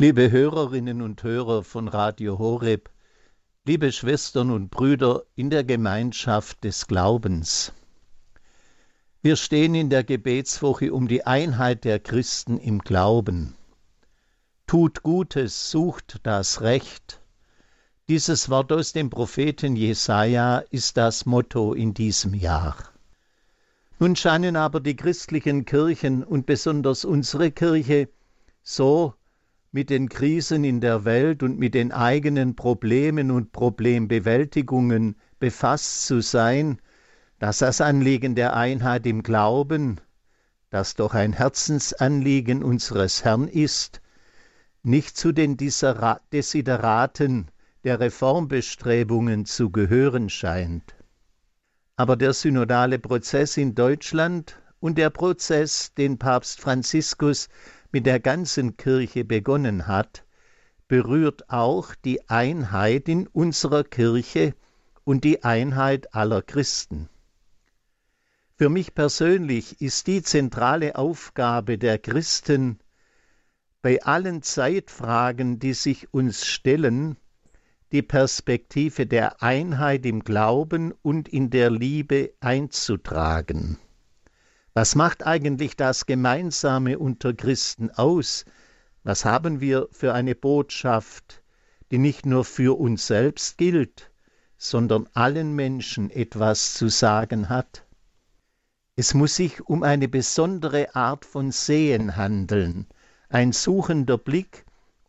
Liebe Hörerinnen und Hörer von Radio Horeb, liebe Schwestern und Brüder in der Gemeinschaft des Glaubens. Wir stehen in der Gebetswoche um die Einheit der Christen im Glauben. Tut Gutes, sucht das Recht. Dieses Wort aus dem Propheten Jesaja ist das Motto in diesem Jahr. Nun scheinen aber die christlichen Kirchen und besonders unsere Kirche so mit den Krisen in der Welt und mit den eigenen Problemen und Problembewältigungen befasst zu sein, dass das Anliegen der Einheit im Glauben, das doch ein Herzensanliegen unseres Herrn ist, nicht zu den Desideraten der Reformbestrebungen zu gehören scheint. Aber der synodale Prozess in Deutschland und der Prozess, den Papst Franziskus mit der ganzen Kirche begonnen hat, berührt auch die Einheit in unserer Kirche und die Einheit aller Christen. Für mich persönlich ist die zentrale Aufgabe der Christen, bei allen Zeitfragen, die sich uns stellen, die Perspektive der Einheit im Glauben und in der Liebe einzutragen. Was macht eigentlich das Gemeinsame unter Christen aus? Was haben wir für eine Botschaft, die nicht nur für uns selbst gilt, sondern allen Menschen etwas zu sagen hat? Es muss sich um eine besondere Art von Sehen handeln, ein suchender Blick,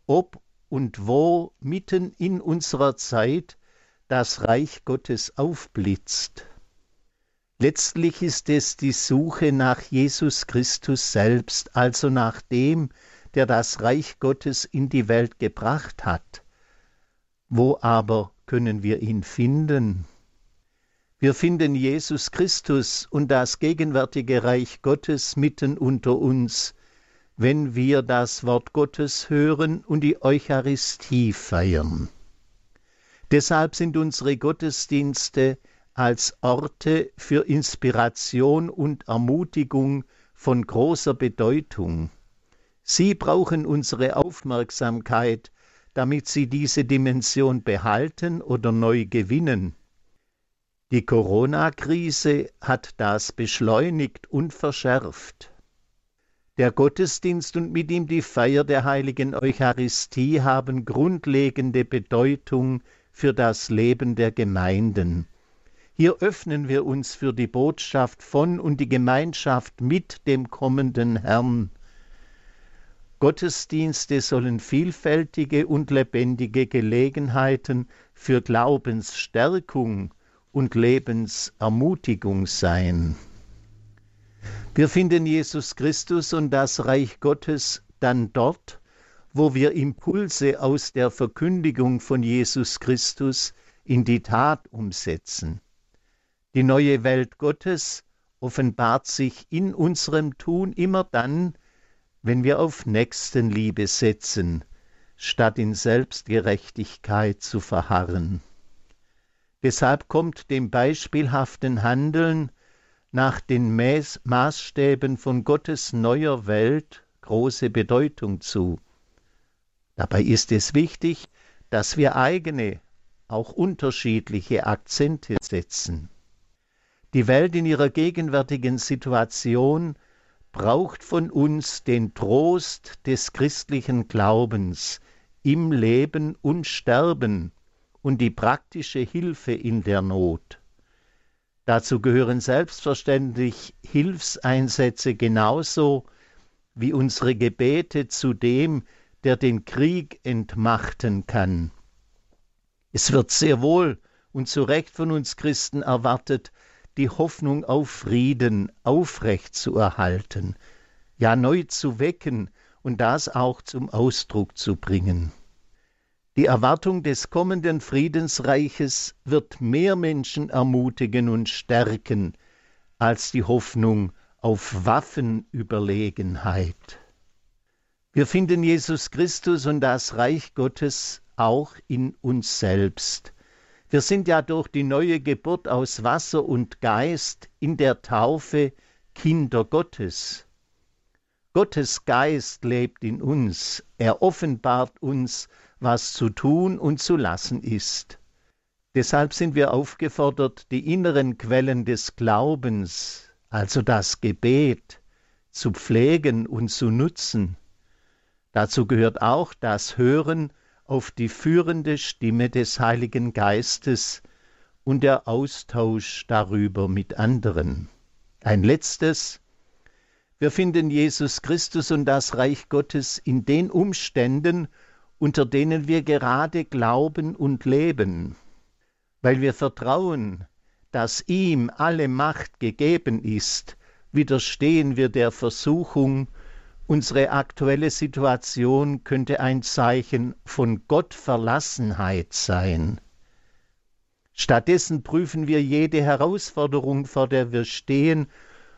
ob und wo mitten in unserer Zeit das Reich Gottes aufblitzt. Letztlich ist es die Suche nach Jesus Christus selbst, also nach dem, der das Reich Gottes in die Welt gebracht hat. Wo aber können wir ihn finden? Wir finden Jesus Christus und das gegenwärtige Reich Gottes mitten unter uns, wenn wir das Wort Gottes hören und die Eucharistie feiern. Deshalb sind unsere Gottesdienste als Orte für Inspiration und Ermutigung von großer Bedeutung. Sie brauchen unsere Aufmerksamkeit, damit sie diese Dimension behalten oder neu gewinnen. Die Corona-Krise hat das beschleunigt und verschärft. Der Gottesdienst und mit ihm die Feier der heiligen Eucharistie haben grundlegende Bedeutung für das Leben der Gemeinden. Hier öffnen wir uns für die Botschaft von und die Gemeinschaft mit dem kommenden Herrn. Gottesdienste sollen vielfältige und lebendige Gelegenheiten für Glaubensstärkung und Lebensermutigung sein. Wir finden Jesus Christus und das Reich Gottes dann dort, wo wir Impulse aus der Verkündigung von Jesus Christus in die Tat umsetzen. Die neue Welt Gottes offenbart sich in unserem Tun immer dann, wenn wir auf Nächstenliebe setzen, statt in Selbstgerechtigkeit zu verharren. Deshalb kommt dem beispielhaften Handeln nach den Maßstäben von Gottes neuer Welt große Bedeutung zu. Dabei ist es wichtig, dass wir eigene, auch unterschiedliche Akzente setzen. Die Welt in ihrer gegenwärtigen Situation braucht von uns den Trost des christlichen Glaubens im Leben und Sterben und die praktische Hilfe in der Not. Dazu gehören selbstverständlich Hilfseinsätze genauso wie unsere Gebete zu dem, der den Krieg entmachten kann. Es wird sehr wohl und zu Recht von uns Christen erwartet, die Hoffnung auf Frieden aufrecht zu erhalten, ja neu zu wecken und das auch zum Ausdruck zu bringen. Die Erwartung des kommenden Friedensreiches wird mehr Menschen ermutigen und stärken als die Hoffnung auf Waffenüberlegenheit. Wir finden Jesus Christus und das Reich Gottes auch in uns selbst. Wir sind ja durch die neue Geburt aus Wasser und Geist in der Taufe Kinder Gottes. Gottes Geist lebt in uns, er offenbart uns, was zu tun und zu lassen ist. Deshalb sind wir aufgefordert, die inneren Quellen des Glaubens, also das Gebet, zu pflegen und zu nutzen. Dazu gehört auch das Hören auf die führende Stimme des Heiligen Geistes und der Austausch darüber mit anderen. Ein letztes, wir finden Jesus Christus und das Reich Gottes in den Umständen, unter denen wir gerade glauben und leben weil wir vertrauen, dass ihm alle Macht gegeben ist, widerstehen wir der Versuchung, unsere aktuelle Situation könnte ein Zeichen von Gottverlassenheit sein. Stattdessen prüfen wir jede Herausforderung, vor der wir stehen,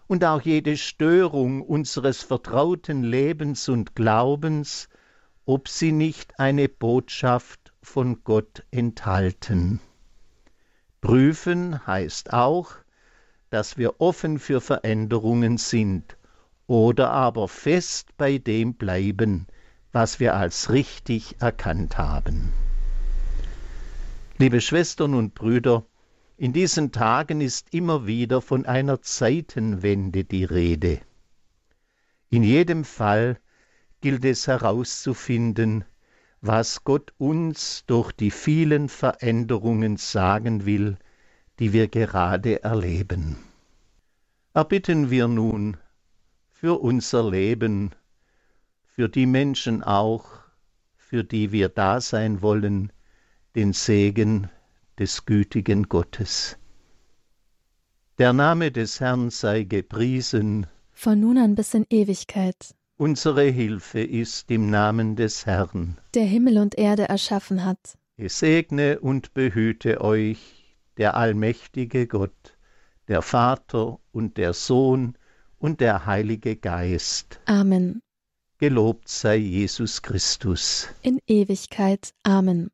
und auch jede Störung unseres vertrauten Lebens und Glaubens, ob sie nicht eine Botschaft von Gott enthalten. Prüfen heißt auch, dass wir offen für Veränderungen sind oder aber fest bei dem bleiben, was wir als richtig erkannt haben. Liebe Schwestern und Brüder, in diesen Tagen ist immer wieder von einer Zeitenwende die Rede. In jedem Fall gilt es herauszufinden, was Gott uns durch die vielen Veränderungen sagen will, die wir gerade erleben. Erbitten wir nun für unser Leben, für die Menschen auch, für die wir da sein wollen, den Segen des gütigen Gottes. Der Name des Herrn sei gepriesen, von nun an bis in Ewigkeit. Unsere Hilfe ist im Namen des Herrn, der Himmel und Erde erschaffen hat. Es segne und behüte euch der allmächtige Gott, der Vater und der Sohn und der Heilige Geist. Amen. Gelobt sei Jesus Christus. In Ewigkeit. Amen.